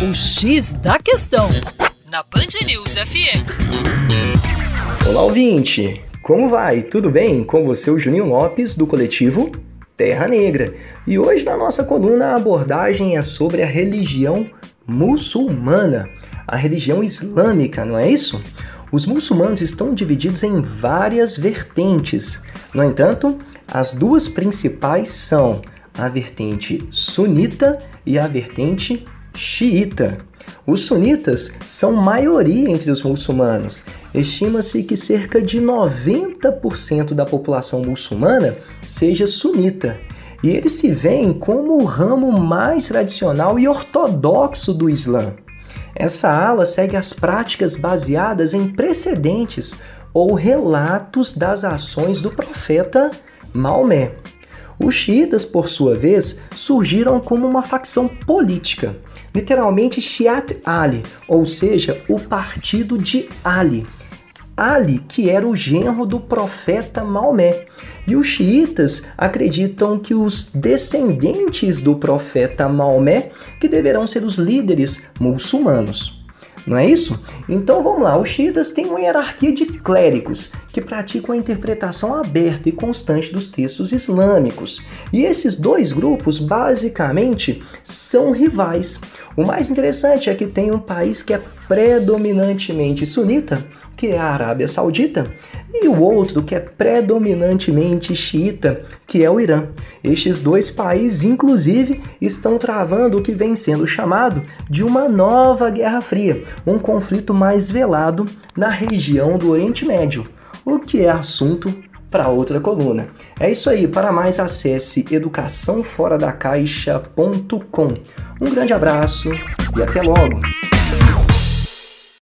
O X da Questão, na Band News FM. Olá, ouvinte! Como vai? Tudo bem? Com você, o Juninho Lopes, do coletivo Terra Negra. E hoje, na nossa coluna, a abordagem é sobre a religião muçulmana, a religião islâmica, não é isso? Os muçulmanos estão divididos em várias vertentes. No entanto, as duas principais são a vertente sunita e a vertente xiita. Os sunitas são maioria entre os muçulmanos. Estima-se que cerca de 90% da população muçulmana seja sunita. E eles se veem como o ramo mais tradicional e ortodoxo do Islã. Essa ala segue as práticas baseadas em precedentes ou relatos das ações do profeta Maomé. Os xiitas, por sua vez, surgiram como uma facção política, literalmente Shiat Ali, ou seja, o partido de Ali. Ali, que era o genro do profeta Maomé. E os xiitas acreditam que os descendentes do profeta Maomé que deverão ser os líderes muçulmanos não é isso? Então vamos lá, os xiitas têm uma hierarquia de clérigos que praticam a interpretação aberta e constante dos textos islâmicos. E esses dois grupos basicamente são rivais. O mais interessante é que tem um país que é predominantemente sunita, que é a Arábia Saudita, e o outro que é predominantemente xiita, que é o Irã. Estes dois países, inclusive, estão travando o que vem sendo chamado de uma nova Guerra Fria, um conflito mais velado na região do Oriente Médio, o que é assunto para outra coluna. É isso aí, para mais acesse educaçãoforadacaixa.com. Um grande abraço e até logo!